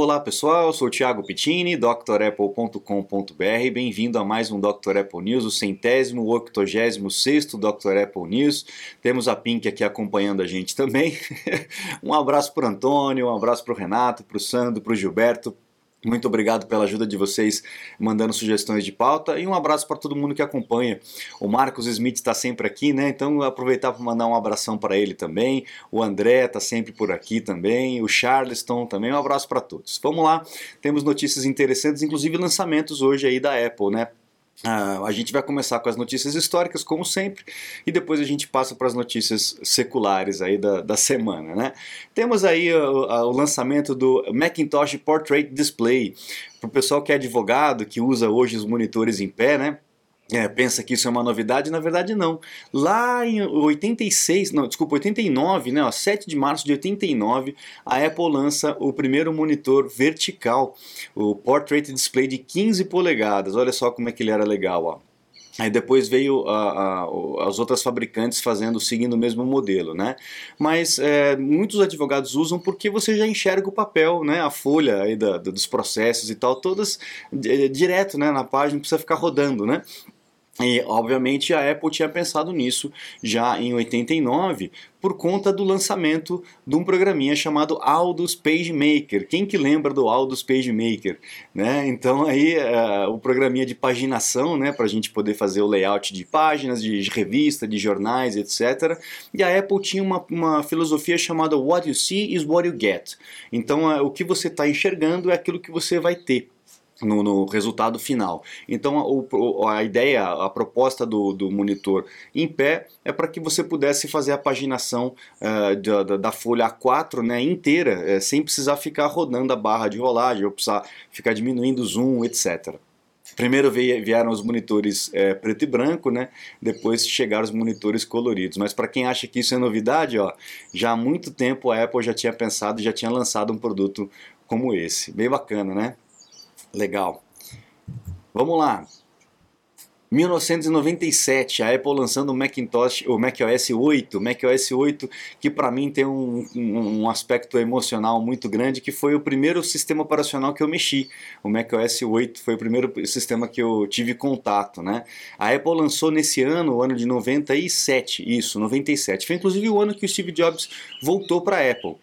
Olá pessoal, sou o Thiago Pittini, drapple.com.br. Bem-vindo a mais um Dr. Apple News, o centésimo, octogésimo sexto Dr. Apple News. Temos a Pink aqui acompanhando a gente também. um abraço para o Antônio, um abraço para o Renato, para o Sandro, para o Gilberto, muito obrigado pela ajuda de vocês mandando sugestões de pauta e um abraço para todo mundo que acompanha. O Marcos Smith está sempre aqui, né? Então aproveitar para mandar um abração para ele também. O André está sempre por aqui também. O Charleston também. Um abraço para todos. Vamos lá, temos notícias interessantes, inclusive lançamentos hoje aí da Apple, né? Uh, a gente vai começar com as notícias históricas, como sempre, e depois a gente passa para as notícias seculares aí da, da semana. Né? Temos aí o, o lançamento do Macintosh Portrait Display. Para o pessoal que é advogado, que usa hoje os monitores em pé, né? É, pensa que isso é uma novidade, na verdade não. Lá em 86, não, desculpa, 89, né, ó, 7 de março de 89, a Apple lança o primeiro monitor vertical, o Portrait Display de 15 polegadas. Olha só como é que ele era legal, ó. Aí depois veio a, a, as outras fabricantes fazendo, seguindo o mesmo modelo, né? Mas é, muitos advogados usam porque você já enxerga o papel, né? A folha aí da, dos processos e tal, todas é, direto, né? Na página, não precisa ficar rodando, né? E, obviamente, a Apple tinha pensado nisso já em 89 por conta do lançamento de um programinha chamado Aldous PageMaker. Quem que lembra do Aldous PageMaker? Né? Então, aí, uh, o programinha de paginação, né, para a gente poder fazer o layout de páginas, de revista, de jornais, etc. E a Apple tinha uma, uma filosofia chamada What you see is what you get. Então, uh, o que você está enxergando é aquilo que você vai ter no, no, resultado final. Então a, a ideia, a proposta do, do, monitor em pé é para que você pudesse fazer a paginação uh, da, da, folha A4 né, inteira, uh, sem precisar ficar rodando a barra de rolagem, ou precisar ficar diminuindo o zoom, etc. Primeiro vieram os monitores é, preto e branco, né? Depois chegaram os monitores coloridos. Mas para quem acha que isso é novidade, ó, já há muito tempo a Apple já tinha pensado, já tinha lançado um produto como esse. Bem bacana, né? Legal. Vamos lá. 1997, a Apple lançando o Macintosh, o macOS 8, macOS 8 que para mim tem um, um, um, aspecto emocional muito grande, que foi o primeiro sistema operacional que eu mexi. O macOS 8 foi o primeiro sistema que eu tive contato, né? A Apple lançou nesse ano, o ano de 97, isso, 97. Foi inclusive o ano que o Steve Jobs voltou para a Apple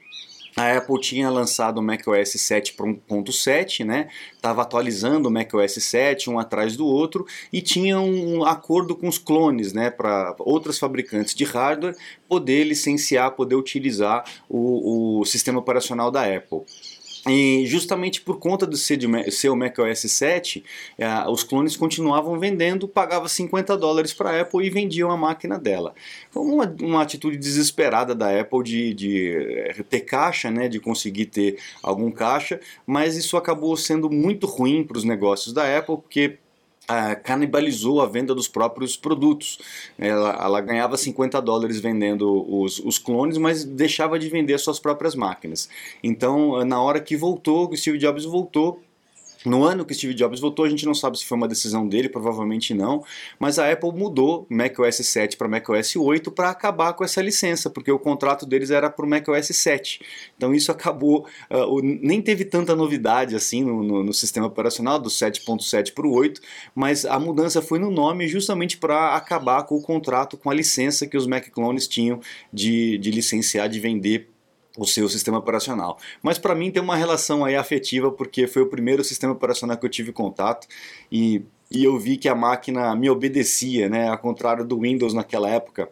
a Apple tinha lançado o macOS 7.7, né? Estava atualizando o macOS 7 um atrás do outro e tinha um acordo com os clones, né? Para outras fabricantes de hardware poder licenciar, poder utilizar o, o sistema operacional da Apple. E justamente por conta do o macOS 7, eh, os clones continuavam vendendo, pagava 50 dólares para a Apple e vendiam a máquina dela. Foi uma, uma atitude desesperada da Apple de, de eh, ter caixa, né, de conseguir ter algum caixa, mas isso acabou sendo muito ruim para os negócios da Apple, porque Canibalizou a venda dos próprios produtos. Ela, ela, ganhava 50 dólares vendendo os, os, clones, mas deixava de vender suas próprias máquinas. Então, na hora que voltou, o Steve Jobs voltou no ano que Steve Jobs voltou, a gente não sabe se foi uma decisão dele, provavelmente não, mas a Apple mudou macOS 7 para macOS 8 para acabar com essa licença, porque o contrato deles era para o macOS 7. Então isso acabou, uh, nem teve tanta novidade assim no, no, no sistema operacional, do 7.7 para o 8, mas a mudança foi no nome justamente para acabar com o contrato, com a licença que os Mac clones tinham de, de licenciar, de vender o seu sistema operacional. Mas para mim tem uma relação aí afetiva porque foi o primeiro sistema operacional que eu tive contato e, e eu vi que a máquina me obedecia, né? Ao contrário do Windows naquela época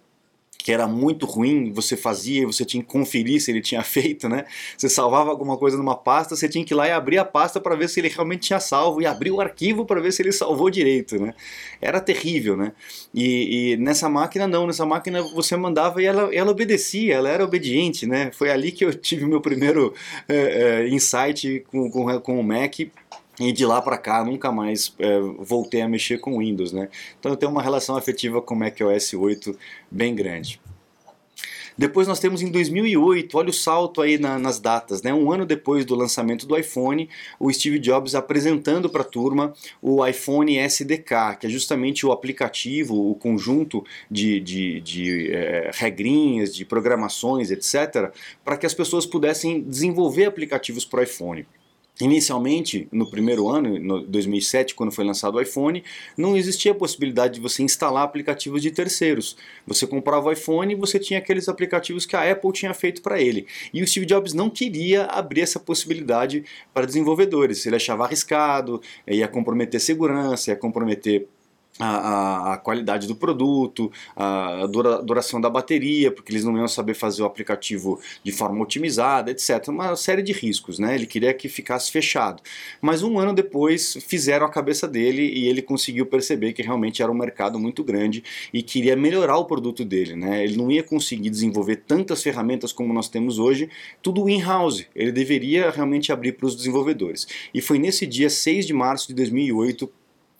que era muito ruim, você fazia você tinha que conferir se ele tinha feito, né? Você salvava alguma coisa numa pasta, você tinha que ir lá e abrir a pasta para ver se ele realmente tinha salvo e abrir o arquivo para ver se ele salvou direito, né? Era terrível, né? E, e, nessa máquina não, nessa máquina você mandava e ela, ela obedecia, ela era obediente, né? Foi ali que eu tive meu primeiro é, é, insight com, com, com o Mac e de lá para cá nunca mais é, voltei a mexer com Windows, né? Então eu tenho uma relação afetiva com o macOS 8 bem grande. Depois nós temos em 2008, olha o salto aí na, nas datas, né? Um ano depois do lançamento do iPhone, o Steve Jobs apresentando para a turma o iPhone SDK, que é justamente o aplicativo, o conjunto de, de, de é, regrinhas, de programações, etc., para que as pessoas pudessem desenvolver aplicativos para o iPhone. Inicialmente, no primeiro ano, em 2007, quando foi lançado o iPhone, não existia a possibilidade de você instalar aplicativos de terceiros. Você comprava o iPhone e você tinha aqueles aplicativos que a Apple tinha feito para ele. E o Steve Jobs não queria abrir essa possibilidade para desenvolvedores. Ele achava arriscado, ia comprometer segurança, ia comprometer a, a, qualidade do produto, a dura, duração da bateria, porque eles não iam saber fazer o aplicativo de forma otimizada, etc. Uma série de riscos, né? Ele queria que ficasse fechado. Mas um ano depois fizeram a cabeça dele e ele conseguiu perceber que realmente era um mercado muito grande e queria melhorar o produto dele, né? Ele não ia conseguir desenvolver tantas ferramentas como nós temos hoje, tudo in-house. Ele deveria realmente abrir para os desenvolvedores. E foi nesse dia 6 de março de 2008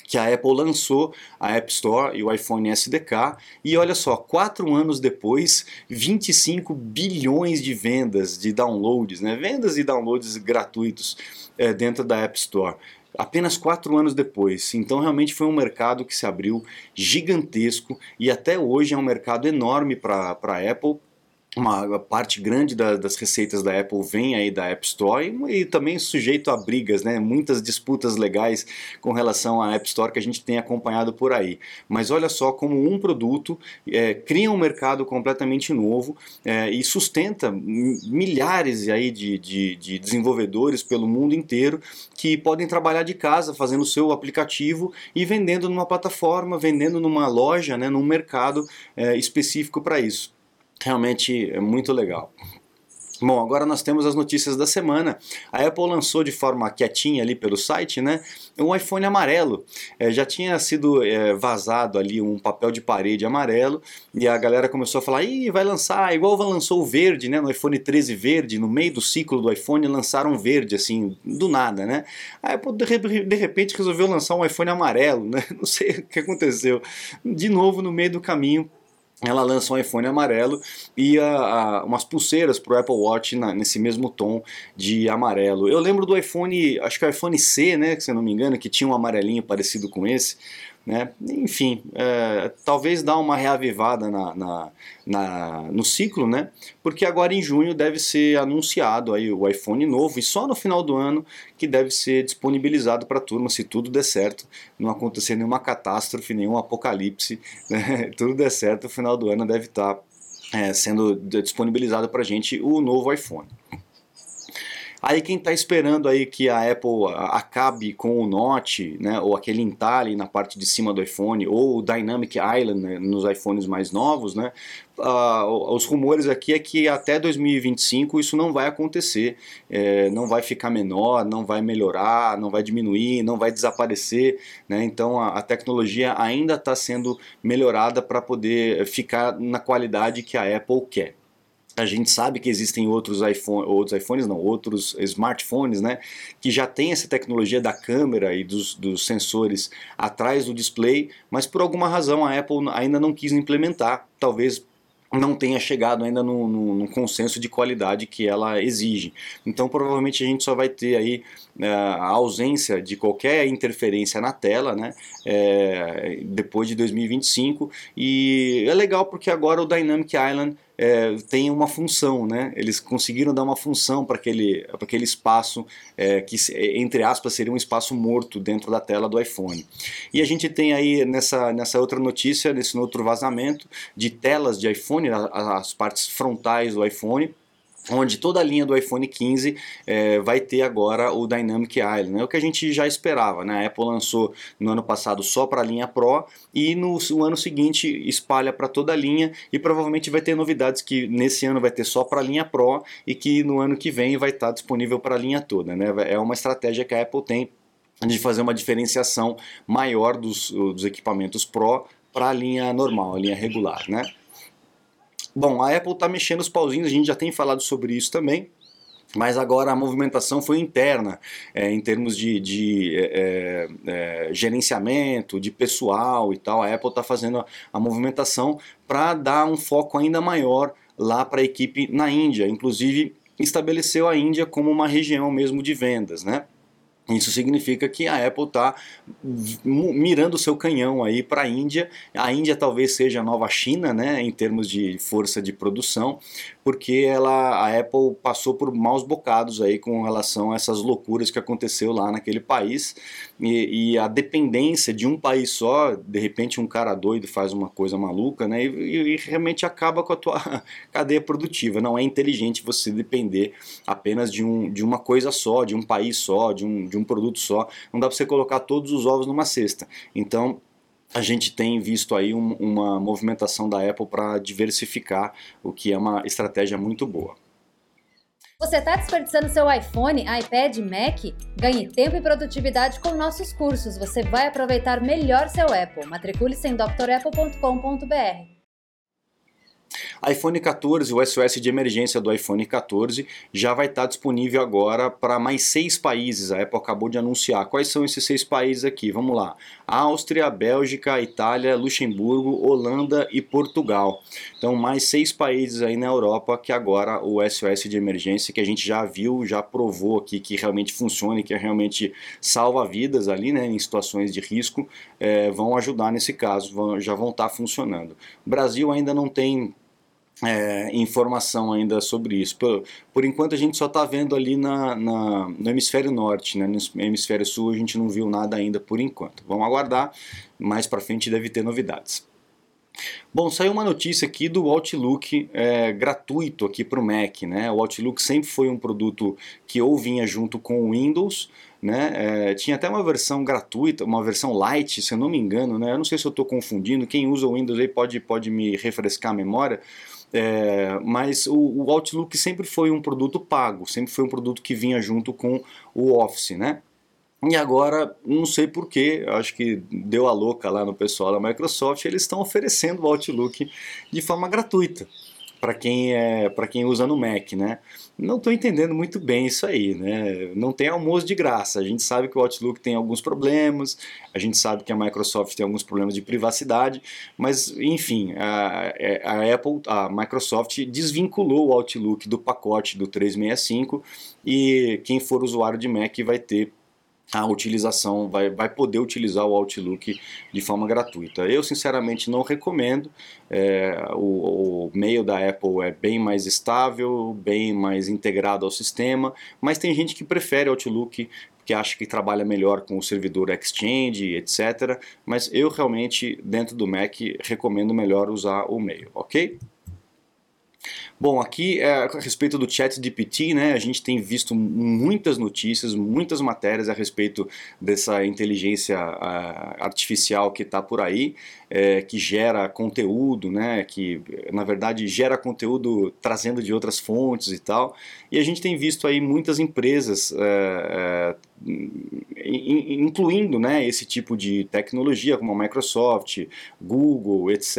que a Apple lançou a App Store e o iPhone SDK, e olha só, quatro anos depois, 25 bilhões de vendas de downloads, né? vendas e downloads gratuitos é, dentro da App Store apenas quatro anos depois. Então realmente foi um mercado que se abriu gigantesco e até hoje é um mercado enorme para a Apple uma parte grande da, das receitas da Apple vem aí da App Store e, e, também sujeito a brigas, né? muitas disputas legais com relação à App Store que a gente tem acompanhado por aí. Mas olha só como um produto é, cria um mercado completamente novo é, e sustenta milhares aí de, de, de, desenvolvedores pelo mundo inteiro que podem trabalhar de casa fazendo o seu aplicativo e vendendo numa plataforma, vendendo numa loja, né, num mercado é, específico para isso realmente é muito legal. Bom, agora nós temos as notícias da semana. A Apple lançou de forma quietinha ali pelo site, né, um iPhone amarelo. É, já tinha sido é, vazado ali um papel de parede amarelo e a galera começou a falar, Ih, vai lançar, igual lançou o verde, né, no iPhone 13 verde, no meio do ciclo do iPhone lançaram verde, assim, do nada, né. A Apple de repente resolveu lançar um iPhone amarelo, né, não sei o que aconteceu. De novo no meio do caminho ela lança um iPhone amarelo e a, a, umas pulseiras para o Apple Watch na, nesse mesmo tom de amarelo. Eu lembro do iPhone, acho que é o iPhone C, né, se eu não me engano, que tinha um amarelinho parecido com esse. Né? Enfim, é, talvez dá uma reavivada na, na, na, no ciclo, né? porque agora em junho deve ser anunciado aí o iPhone novo e só no final do ano que deve ser disponibilizado para a turma, se tudo der certo, não acontecer nenhuma catástrofe, nenhum apocalipse, né? tudo der certo, no final do ano deve estar tá, é, sendo disponibilizado para a gente o novo iPhone. Aí quem está esperando aí que a Apple acabe com o Note, né, ou aquele entalhe na parte de cima do iPhone, ou o Dynamic Island né, nos iPhones mais novos, né, uh, os rumores aqui é que até 2025 isso não vai acontecer, é, não vai ficar menor, não vai melhorar, não vai diminuir, não vai desaparecer, né, então a, a tecnologia ainda está sendo melhorada para poder ficar na qualidade que a Apple quer a gente sabe que existem outros iPhone, outros iPhones, não, outros smartphones, né, que já tem essa tecnologia da câmera e dos, dos sensores atrás do display, mas por alguma razão a Apple ainda não quis implementar, talvez não tenha chegado ainda no, no, no, consenso de qualidade que ela exige. Então provavelmente a gente só vai ter aí é, a ausência de qualquer interferência na tela, né, é, depois de 2025 e é legal porque agora o Dynamic Island é, tem uma função, né? Eles conseguiram dar uma função para aquele, aquele espaço é, que, entre aspas, seria um espaço morto dentro da tela do iPhone. E a gente tem aí nessa, nessa outra notícia, nesse outro vazamento, de telas de iPhone, as partes frontais do iPhone, onde toda a linha do iPhone 15 é, vai ter agora o Dynamic Island, é o que a gente já esperava, né? A Apple lançou no ano passado só para a linha Pro e no, no ano seguinte espalha para toda a linha e provavelmente vai ter novidades que nesse ano vai ter só para a linha Pro e que no ano que vem vai estar tá disponível para a linha toda, né? É uma estratégia que a Apple tem de fazer uma diferenciação maior dos, dos equipamentos Pro para a linha normal, a linha regular, né? Bom, a Apple está mexendo os pauzinhos, a gente já tem falado sobre isso também. Mas agora a movimentação foi interna, é, em termos de, de é, é, gerenciamento, de pessoal e tal. A Apple está fazendo a, a movimentação para dar um foco ainda maior lá para a equipe na Índia. Inclusive, estabeleceu a Índia como uma região mesmo de vendas, né? Isso significa que a Apple está mirando o seu canhão aí para a Índia. A Índia talvez seja a nova China, né, em termos de força de produção, porque ela, a Apple passou por maus bocados aí com relação a essas loucuras que aconteceu lá naquele país e, e a dependência de um país só, de repente um cara doido faz uma coisa maluca, né, e, e realmente acaba com a tua cadeia produtiva. Não é inteligente você depender apenas de, um, de uma coisa só, de um país só, de um de um produto só, não dá para você colocar todos os ovos numa cesta. Então, a gente tem visto aí um, uma movimentação da Apple para diversificar, o que é uma estratégia muito boa. Você está desperdiçando seu iPhone, iPad, Mac? Ganhe tempo e produtividade com nossos cursos. Você vai aproveitar melhor seu Apple. Matricule-se em drapple.com.br iPhone 14, o SOS de emergência do iPhone 14 já vai estar disponível agora para mais seis países. A Apple acabou de anunciar. Quais são esses seis países aqui? Vamos lá: Áustria, Bélgica, Itália, Luxemburgo, Holanda e Portugal. Então, mais seis países aí na Europa que agora o SOS de emergência, que a gente já viu, já provou aqui que realmente funciona e que realmente salva vidas ali, né, em situações de risco, é, vão ajudar nesse caso, vão, já vão estar funcionando. O Brasil ainda não tem é, informação ainda sobre isso. Por, por enquanto a gente só está vendo ali na, na, no hemisfério norte, né? no hemisfério sul a gente não viu nada ainda por enquanto. Vamos aguardar, mais para frente deve ter novidades. Bom, saiu uma notícia aqui do Outlook é, gratuito aqui para o Mac. Né? O Outlook sempre foi um produto que ou vinha junto com o Windows, né? É, tinha até uma versão gratuita, uma versão light, se eu não me engano. Né? Eu não sei se eu estou confundindo, quem usa o Windows aí pode, pode me refrescar a memória. É, mas o, o, Outlook sempre foi um produto pago, sempre foi um produto que vinha junto com o Office, né? E agora, não sei porquê, acho que deu a louca lá no pessoal da Microsoft, eles estão oferecendo o Outlook de forma gratuita para quem é para quem usa no Mac, né? Não estou entendendo muito bem isso aí, né? Não tem almoço de graça. A gente sabe que o Outlook tem alguns problemas, a gente sabe que a Microsoft tem alguns problemas de privacidade, mas enfim, a, a Apple, a Microsoft desvinculou o Outlook do pacote do 365 e quem for usuário de Mac vai ter a utilização, vai, vai poder utilizar o Outlook de forma gratuita. Eu, sinceramente, não recomendo. É, o, o da Apple é bem mais estável, bem mais integrado ao sistema, mas tem gente que prefere Outlook que acha que trabalha melhor com o servidor Exchange, etc. Mas eu realmente, dentro do Mac, recomendo melhor usar o mail, ok? Bom, aqui é, a respeito do chat GPT, né, a gente tem visto muitas notícias, muitas matérias a respeito dessa inteligência uh, artificial que está por aí, é, que gera conteúdo, né, que na verdade gera conteúdo trazendo de outras fontes e tal. E a gente tem visto aí muitas empresas é, incluindo né, esse tipo de tecnologia como a Microsoft, Google, etc.,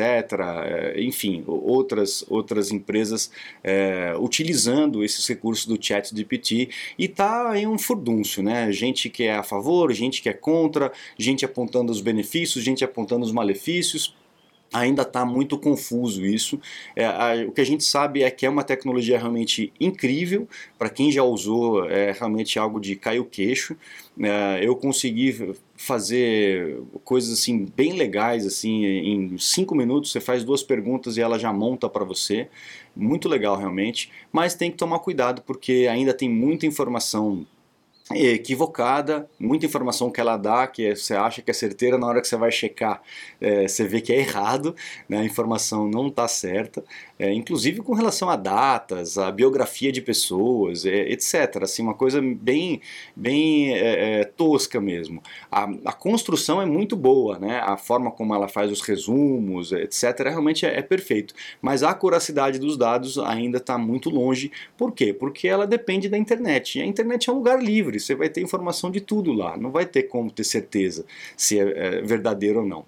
enfim, outras, outras empresas é, utilizando esses recursos do chat GPT e tá em um furdúncio, né? Gente que é a favor, gente que é contra, gente apontando os benefícios, gente apontando os malefícios ainda está muito confuso isso. É, a, o que a gente sabe é que é uma tecnologia realmente incrível, para quem já usou é realmente algo de cair o queixo. É, eu consegui fazer coisas assim bem legais assim em cinco minutos você faz duas perguntas e ela já monta para você muito legal realmente mas tem que tomar cuidado porque ainda tem muita informação equivocada, muita informação que ela dá, que você acha que é certeira, na hora que você vai checar, é, você vê que é errado, né? a informação não está certa, é, inclusive com relação a datas, a biografia de pessoas, é, etc. Assim, uma coisa bem, bem é, é, tosca mesmo. A, a, construção é muito boa, né? a forma como ela faz os resumos, etc., realmente é, é perfeito, mas a acuracidade dos dados ainda está muito longe. Por quê? Porque ela depende da internet, e a internet é um lugar livre, livre, você vai ter informação de tudo lá, não vai ter como ter certeza se é, é verdadeiro ou não.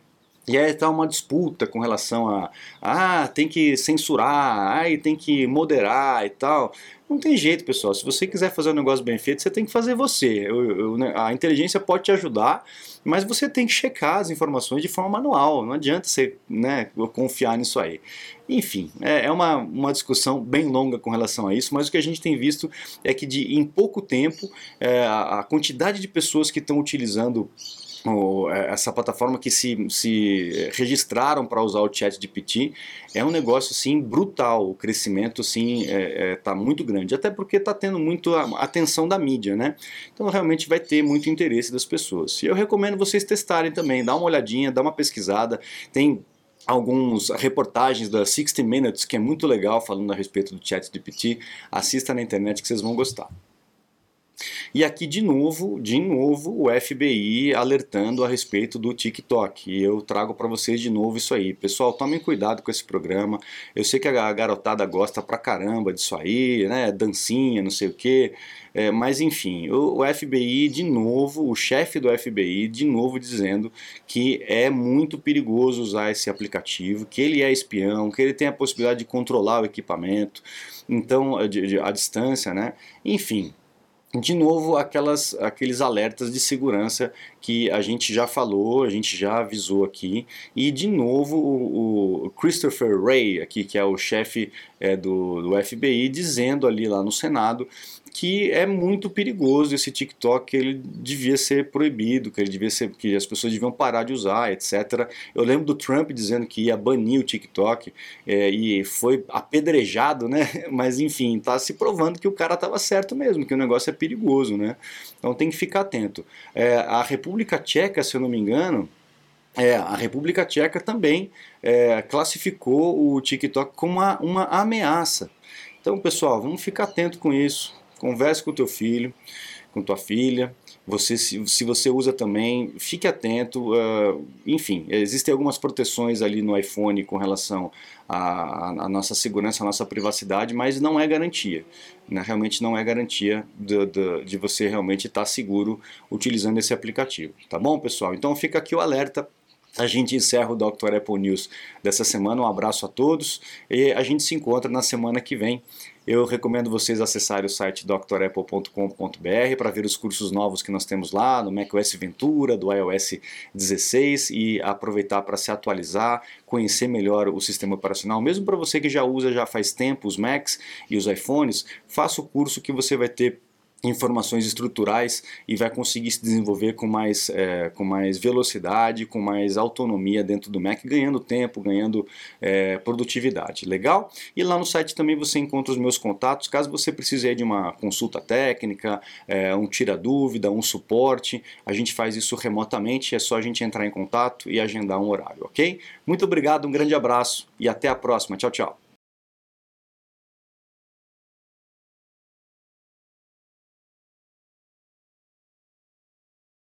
E aí está uma disputa com relação a ah, tem que censurar, ah, tem que moderar e tal. Não tem jeito, pessoal. Se você quiser fazer um negócio bem feito, você tem que fazer você. Eu, eu, né, a inteligência pode te ajudar, mas você tem que checar as informações de forma manual. Não adianta você né, confiar nisso aí. Enfim, é, é uma, uma discussão bem longa com relação a isso, mas o que a gente tem visto é que de, em pouco tempo é, a, a quantidade de pessoas que estão utilizando é, essa plataforma que se, se registraram para usar o chat de PT é um negócio assim brutal, o crescimento assim está é, é, tá muito grande, até porque está tendo muito atenção da mídia, né? Então realmente vai ter muito interesse das pessoas. E eu recomendo vocês testarem também, dá uma olhadinha, dá uma pesquisada, tem alguns reportagens da 60 Minutes que é muito legal falando a respeito do chat de PT, assista na internet que vocês vão gostar. E aqui de novo, de novo, o FBI alertando a respeito do TikTok. E eu trago para vocês de novo isso aí. Pessoal, tomem cuidado com esse programa. Eu sei que a garotada gosta pra caramba disso aí, né? Dancinha, não sei o quê. É, mas enfim, o, o FBI de novo, o chefe do FBI de novo dizendo que é muito perigoso usar esse aplicativo, que ele é espião, que ele tem a possibilidade de controlar o equipamento, então a, a distância, né? Enfim, de novo aquelas, aqueles alertas de segurança que a gente já falou, a gente já avisou aqui, e de novo o, o Christopher Wray, aqui, que é o chefe é, do, do FBI, dizendo ali lá no Senado que é muito perigoso esse TikTok, ele devia ser proibido, que ele devia ser, que as pessoas deviam parar de usar, etc. Eu lembro do Trump dizendo que ia banir o TikTok é, e foi apedrejado, né? Mas enfim, está se provando que o cara estava certo mesmo, que o negócio é perigoso, né? Então tem que ficar atento. É, a República Tcheca, se eu não me engano, é, a República Tcheca também é, classificou o TikTok como uma, uma ameaça. Então, pessoal, vamos ficar atento com isso. Converse com teu filho, com tua filha. Você, se, se você usa também, fique atento. Uh, enfim, existem algumas proteções ali no iPhone com relação à, nossa segurança, à nossa privacidade, mas não é garantia. Né? Realmente não é garantia de, de, de você realmente estar seguro utilizando esse aplicativo. Tá bom, pessoal? Então fica aqui o alerta a gente encerra o Dr. Apple News dessa semana. Um abraço a todos e a gente se encontra na semana que vem. Eu recomendo vocês acessarem o site drapple.com.br para ver os cursos novos que nós temos lá no macOS Ventura, do iOS 16 e aproveitar para se atualizar, conhecer melhor o sistema operacional. Mesmo para você que já usa já faz tempo os Macs e os iPhones, faça o curso que você vai ter informações estruturais e vai conseguir se desenvolver com mais, é, com mais velocidade, com mais autonomia dentro do Mac, ganhando tempo, ganhando é, produtividade. Legal? E lá no site também você encontra os meus contatos, caso você precise de uma consulta técnica, é, um tira-dúvida, um suporte, a gente faz isso remotamente, é só a gente entrar em contato e agendar um horário, ok? Muito obrigado, um grande abraço e até a próxima. Tchau, tchau.